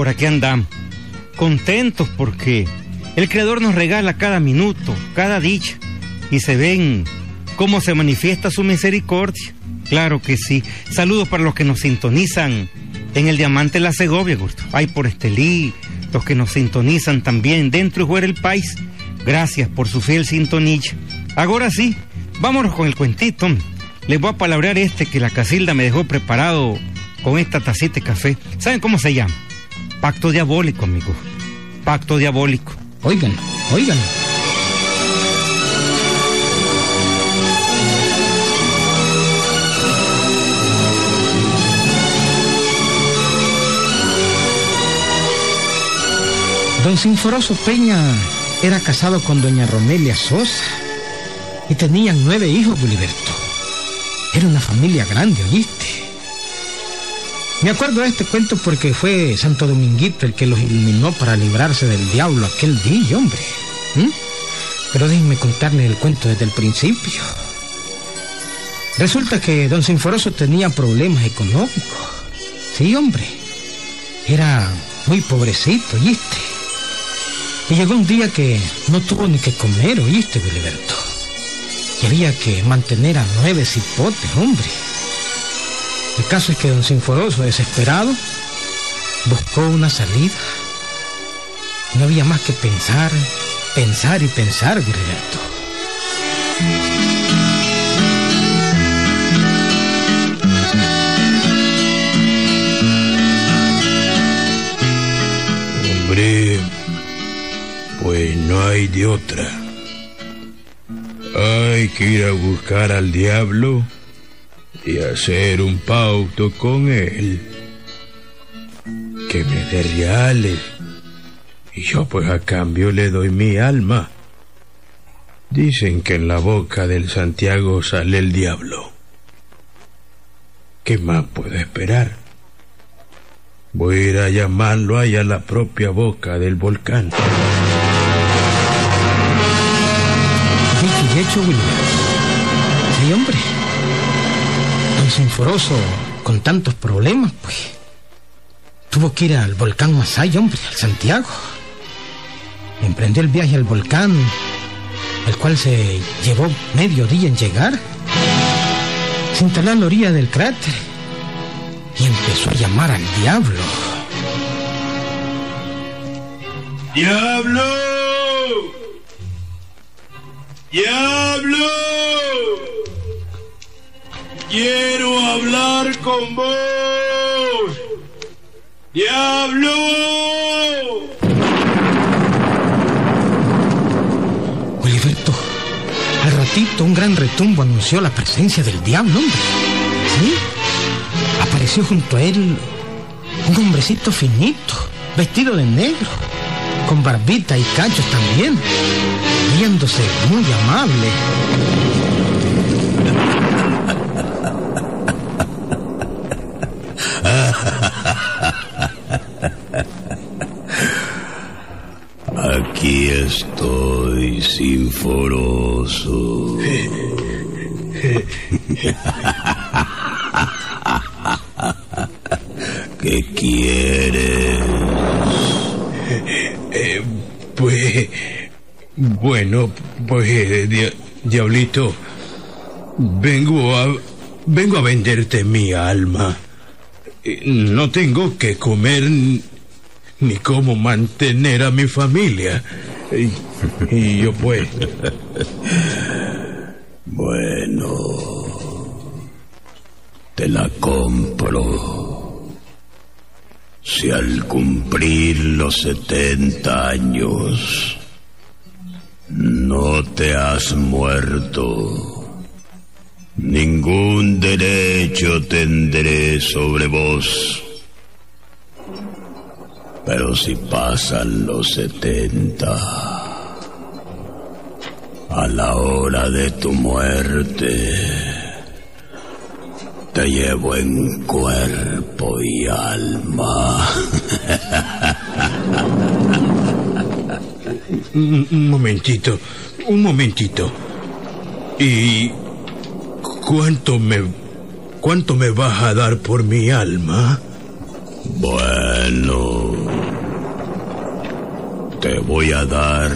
Por aquí andamos. Contentos porque el Creador nos regala cada minuto, cada dicha. Y se ven cómo se manifiesta su misericordia. Claro que sí. Saludos para los que nos sintonizan en el Diamante La Segovia, gusto. Hay por Estelí, los que nos sintonizan también dentro y fuera del país. Gracias por su fiel sintonía. Ahora sí, vámonos con el cuentito. Les voy a palabrear este que la Casilda me dejó preparado con esta tacita de café. ¿Saben cómo se llama? Pacto diabólico, amigo. Pacto diabólico. Oigan, oigan. Don Sinforoso Peña era casado con doña Romelia Sosa y tenían nueve hijos, Buliberto. Era una familia grande, ¿oíste? Me acuerdo de este cuento porque fue Santo Dominguito el que los iluminó para librarse del diablo aquel día, hombre. ¿Mm? Pero déjenme contarles el cuento desde el principio. Resulta que don Sinforoso tenía problemas económicos. Sí, hombre. Era muy pobrecito, ¿oíste? Y llegó un día que no tuvo ni que comer, ¿oíste, Biliberto? Y había que mantener a nueve cipotes, hombre. El caso es que don Sinforoso, desesperado, buscó una salida. No había más que pensar, pensar y pensar, Biliberto. Hombre, pues no hay de otra. Hay que ir a buscar al diablo y hacer un pauto con él. Que me dé reales. Y yo pues a cambio le doy mi alma. Dicen que en la boca del Santiago sale el diablo. ¿Qué más puedo esperar? Voy a llamarlo ahí a la propia boca del volcán. Dicho y hecho, William. Sí, hombre. Sinforoso, con tantos problemas, pues, tuvo que ir al volcán Masay, hombre, al Santiago. Emprendió el viaje al volcán, el cual se llevó medio día en llegar. Se instaló a la orilla del cráter y empezó a llamar al diablo. ¡Diablo! ¡Diablo! Quiero hablar con vos. ¡Diablo! Oliverto, al ratito un gran retumbo anunció la presencia del diablo, hombre. ¿Sí? Apareció junto a él un hombrecito finito, vestido de negro, con barbita y cachos también, viéndose muy amable. Aquí estoy, sinforoso. ¿Qué quieres? Eh, pues, bueno, pues, eh, dia- diablito, vengo a, vengo a venderte mi alma. Eh, No tengo que comer ni cómo mantener a mi familia. Y, yo pues... Bueno, te la compro. Si al cumplir los 70 años no te has muerto, ningún derecho tendré sobre vos. Pero si pasan los 70, a la hora de tu muerte, te llevo en cuerpo y alma. un, un momentito, un momentito. ¿Y cuánto me cuánto me vas a dar por mi alma? Bueno, te voy a dar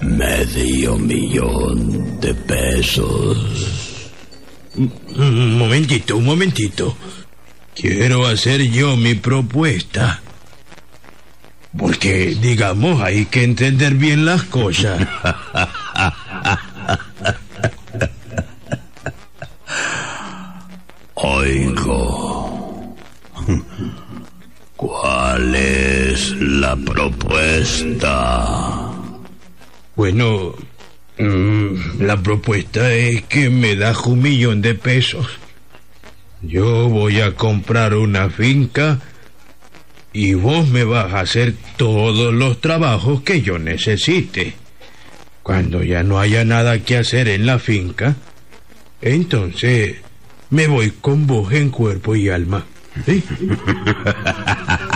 medio millón de pesos. Un momentito, un momentito. Quiero hacer yo mi propuesta. Porque, digamos, hay que entender bien las cosas. Bueno, mm, la propuesta es que me das un millón de pesos. Yo voy a comprar una finca y vos me vas a hacer todos los trabajos que yo necesite. Cuando ya no haya nada que hacer en la finca, entonces me voy con vos en cuerpo y alma.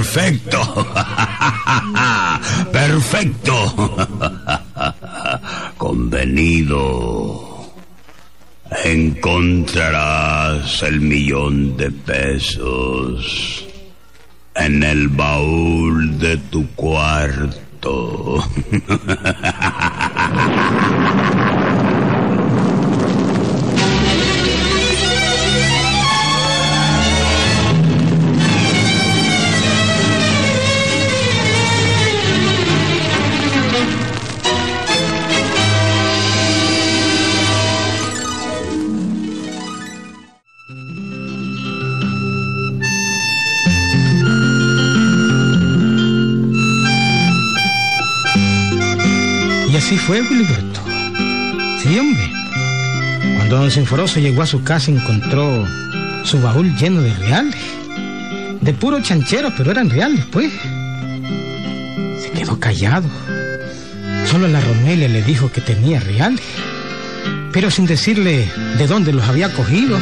Perfecto. Perfecto. Convenido. Encontrarás el millón de pesos en el baúl de tu cuarto. fue, Wiliberto. Sí, hombre. Cuando don Sinforoso llegó a su casa encontró su baúl lleno de reales. De puro chanchero, pero eran reales, pues. Se quedó callado. Solo la Romelia le dijo que tenía reales, pero sin decirle de dónde los había cogido.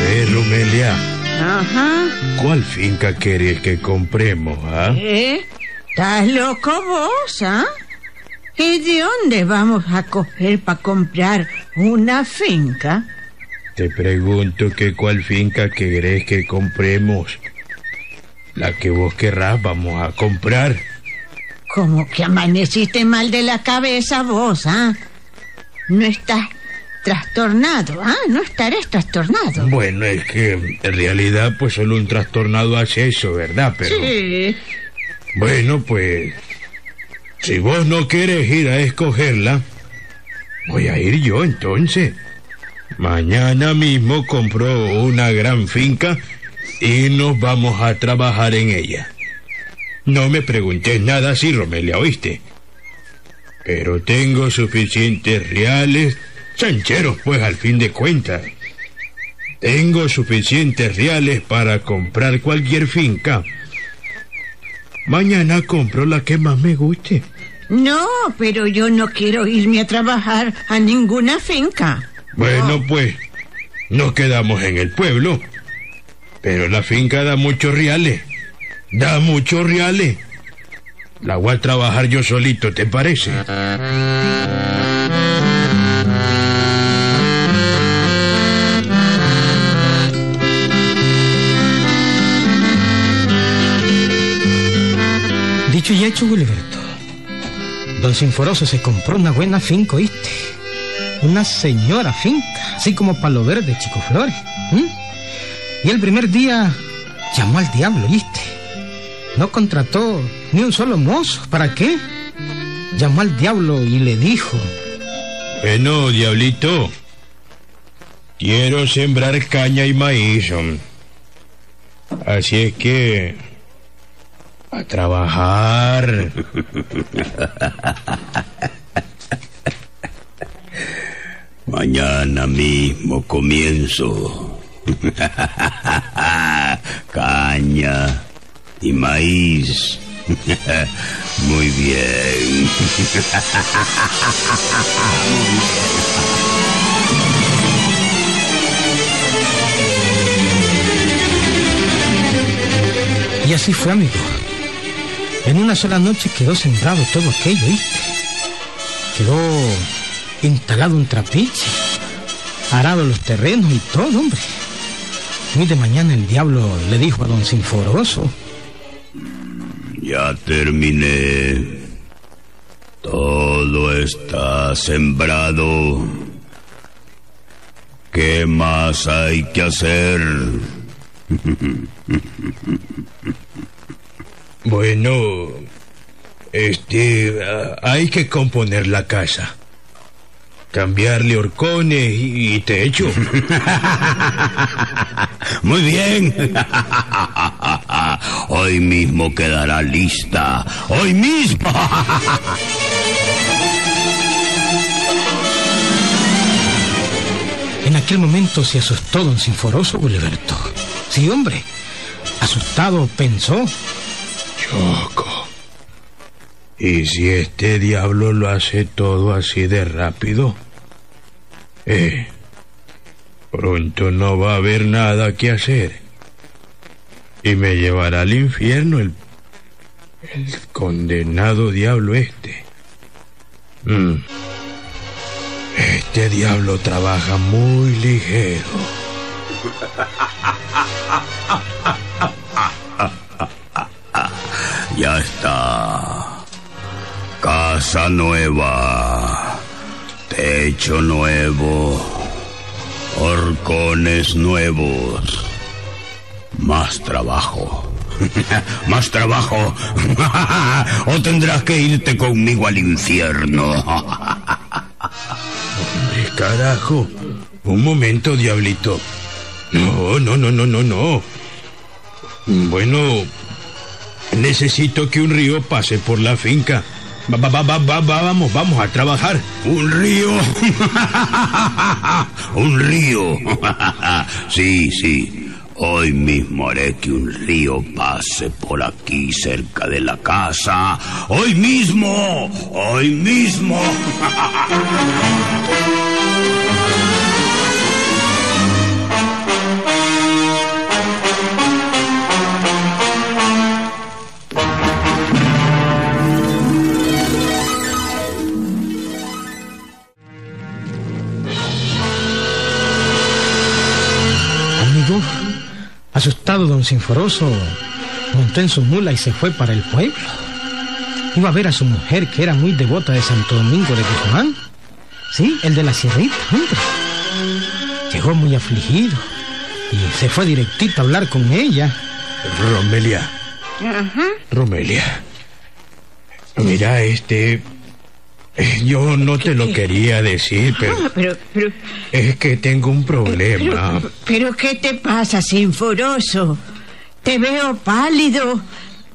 Eh, Romelia, Ajá. ¿cuál finca querés que compremos, ah? ¿Eh? ¿Estás loco vos, ah? ¿Y de dónde vamos a coger para comprar una finca? Te pregunto que cuál finca querés que compremos. La que vos querrás vamos a comprar. Como que amaneciste mal de la cabeza vos, ah? No estás trastornado, ah? No estarás trastornado. Bueno, es que en realidad pues solo un trastornado hace eso, ¿verdad? Pero Sí. bueno, pues si vos no quieres ir a escogerla, voy a ir yo entonces. Mañana mismo compro una gran finca y nos vamos a trabajar en ella. No me preguntes nada así, Romelia, ¿oíste? Pero tengo suficientes reales, chancheros, pues al fin de cuentas. Tengo suficientes reales para comprar cualquier finca. Mañana compro la que más me guste. No, pero yo no quiero irme a trabajar a ninguna finca. Bueno, pues, nos quedamos en el pueblo. Pero la finca da muchos reales. Da muchos reales. La voy a trabajar yo solito, ¿te parece? Y hecho, Wiliberto. Don Sinforoso se compró una buena finca, ¿oíste? Una señora finca, así como Palo Verde, Chico Flores. Y el primer día llamó al diablo, ¿oíste? No contrató ni un solo mozo. ¿Para qué? Llamó al diablo y le dijo, Bueno, diablito. Quiero sembrar caña y maíz. Así es que... A trabajar. Mañana mismo comienzo. Caña y maíz. Muy bien. y así fue, amigo. En una sola noche quedó sembrado todo aquello, quedó instalado un trapiche, arado los terrenos y todo, hombre. Muy de mañana el diablo le dijo a don Sinforoso. Ya terminé. Todo está sembrado. ¿Qué más hay que hacer? Bueno, este, hay que componer la casa. Cambiarle horcones y, y techo. Muy bien. Hoy mismo quedará lista. Hoy mismo. En aquel momento se asustó don Sinforoso Guliberto. Sí, hombre. Asustado pensó. Choco. ¿Y si este diablo lo hace todo así de rápido? Eh, pronto no va a haber nada que hacer. Y me llevará al infierno el, el condenado diablo este. Mm. Este diablo trabaja muy ligero. Ya está. Casa nueva. Techo nuevo. Horcones nuevos. Más trabajo. Más trabajo. o tendrás que irte conmigo al infierno. Hombre, carajo. Un momento, diablito. No, no, no, no, no, no. Bueno, necesito que un río pase por la finca. Va, va, va, va, va, va, vamos, vamos a trabajar. Un río. un río. sí, sí. Hoy mismo haré que un río pase por aquí cerca de la casa. Hoy mismo. Hoy mismo. don Sinforoso montó en su mula y se fue para el pueblo. Iba a ver a su mujer que era muy devota de Santo Domingo de Guzmán. Sí, el de la sierrita, hombre. Llegó muy afligido y se fue directito a hablar con ella. Romelia, Ajá. Romelia. Mira, este... eh, Yo no te lo quería decir, pero Ah, pero, pero, es que tengo un problema. pero, pero, ¿qué te pasa, Sinforoso? Te veo pálido.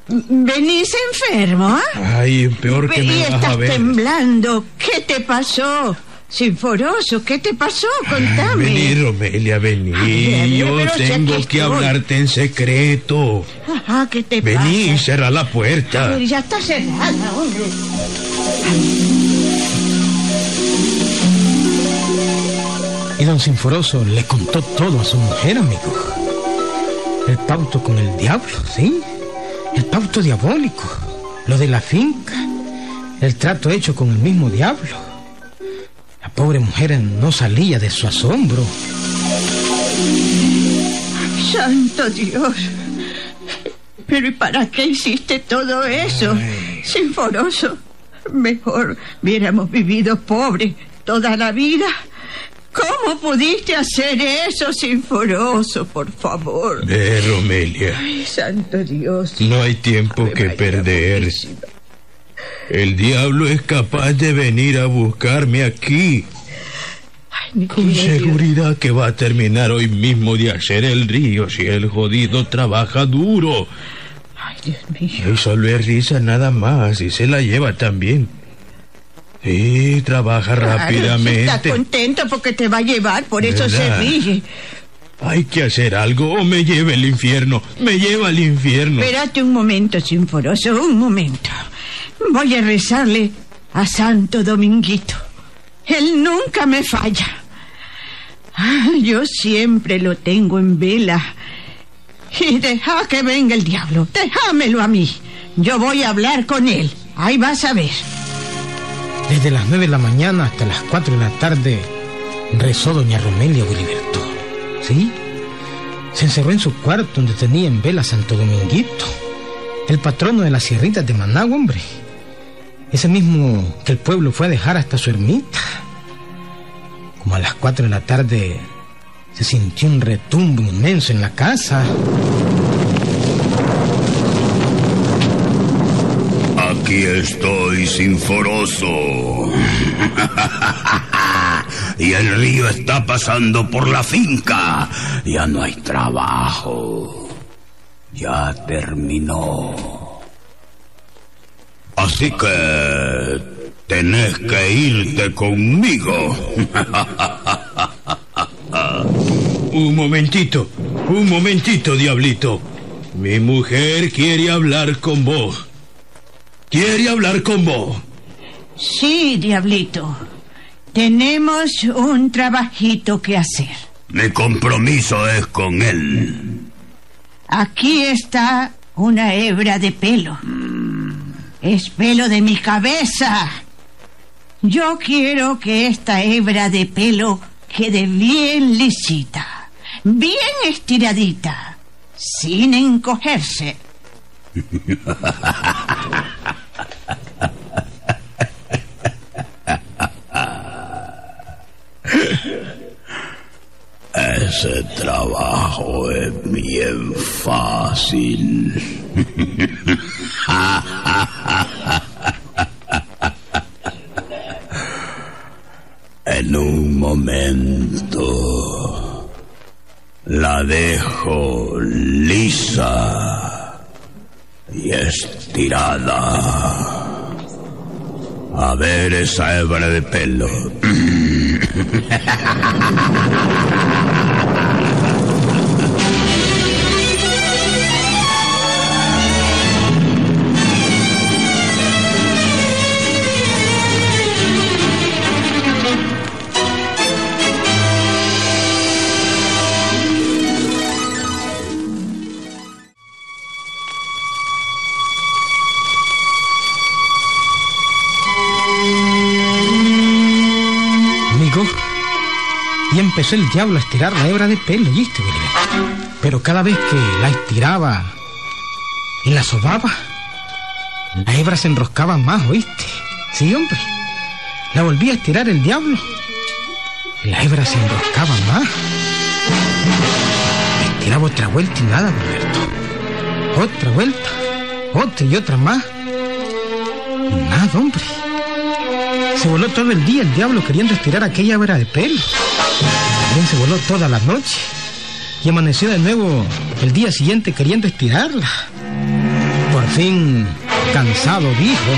¿Venís enfermo, ah? Ay, peor que y me vas a estás ver. temblando. ¿Qué te pasó? Sinforoso, ¿qué te pasó? Contame. Vení, Romelia, vení. Ay, Yo pero tengo que estoy. hablarte en secreto. Ajá, ¿qué te Vení, pasa? cerra la A puerta. ya está cerrada, hombre. Y don Sinforoso le contó todo a su mujer, amigo. El pauto con el diablo, ¿sí? El pauto diabólico. Lo de la finca. El trato hecho con el mismo diablo. La pobre mujer no salía de su asombro. Santo Dios. Pero ¿y para qué hiciste todo eso? Sinforoso. Mejor hubiéramos vivido pobres toda la vida. ¿Cómo pudiste hacer eso, Sinforoso, por favor? Ve, Romelia. Ay, Santo Dios. No hay tiempo Ave que María perder. El diablo es capaz de venir a buscarme aquí. Ay, Con seguridad que va a terminar hoy mismo de hacer el río si el jodido trabaja duro. Ay, Dios mío. Y solo es risa nada más y se la lleva también. Sí, trabaja Claro, Está rápidamente. contento porque te va a llevar, por eso se ríe. Hay que hacer algo o me lleva al infierno. Me lleva al infierno. Espérate un momento, Sinforoso, un momento. Voy a rezarle a Santo Dominguito. Él nunca me falla. Ah, Yo siempre lo tengo en vela. Y deja que venga el diablo. Déjamelo a mí. Yo voy a hablar con él. Ahí vas a ver. Desde las nueve de la mañana hasta las cuatro de la tarde rezó doña Romelia Wiliberto. ¿Sí? Se encerró en su cuarto donde tenía en vela Santo Dominguito, el patrono de las sierritas de Managua, hombre. Ese mismo que el pueblo fue a dejar hasta su ermita. Como a las cuatro de la tarde se sintió un retumbo inmenso en la casa. Aquí estoy, Sinforoso. y el río está pasando por la finca. Ya no hay trabajo. Ya terminó. Así que tenés que irte conmigo. un momentito, un momentito, diablito. Mi mujer quiere hablar con vos. Quiere hablar con vos. Sí, diablito. Tenemos un trabajito que hacer. Mi compromiso es con él. Aquí está una hebra de pelo. Es pelo de mi cabeza. Yo quiero que esta hebra de pelo quede bien lisita, bien estiradita, sin encogerse. Ese trabajo es bien fácil. en un momento la dejo lisa y estirada. A ver esa hebra de pelo. el diablo a estirar la hebra de pelo, ¿viste? Pero cada vez que la estiraba y la sobaba, la hebra se enroscaba más, ¿oíste? Sí, hombre. La volvía a estirar el diablo. La hebra se enroscaba más. Estiraba otra vuelta y nada, Roberto. Otra vuelta, otra y otra más. Nada, hombre. Se voló todo el día el diablo queriendo estirar aquella hebra de pelo. Se voló toda la noche. Y amaneció de nuevo el día siguiente queriendo estirarla. Por fin, cansado, dijo.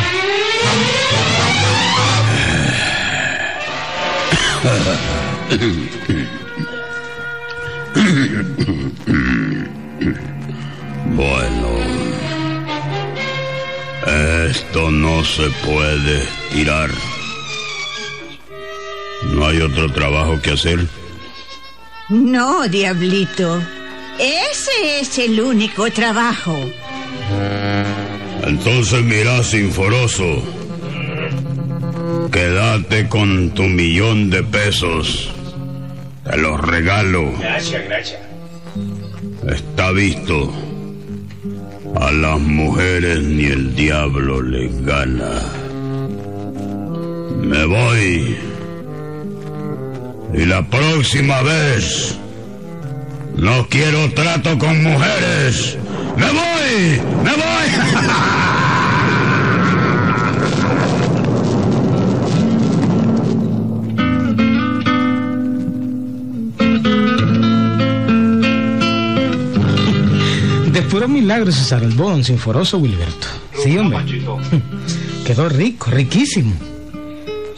Bueno, esto no se puede tirar. ¿No hay otro trabajo que hacer? No, diablito. Ese es el único trabajo. Entonces mira, Sinforoso. Quédate con tu millón de pesos. Te los regalo. Gracias, gracias. Está visto. A las mujeres ni el diablo les gana. Me voy. Y la próxima vez no quiero trato con mujeres. Me voy. Me voy. De puro milagro se salvó don Sinforoso Wilberto. Sí, hombre. Quedó rico, riquísimo.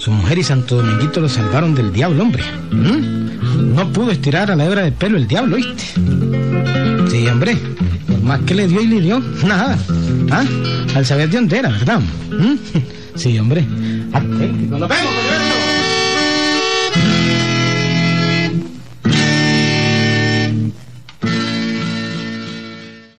Su mujer y Santo Dominguito lo salvaron del diablo, hombre. ¿Mm? No pudo estirar a la hebra de pelo el diablo, ¿viste? Sí, hombre. Por más que le dio y le dio, nada. ¿Ah? Al saber de dónde era, ¿verdad? ¿Mm? Sí, hombre. Nos vemos.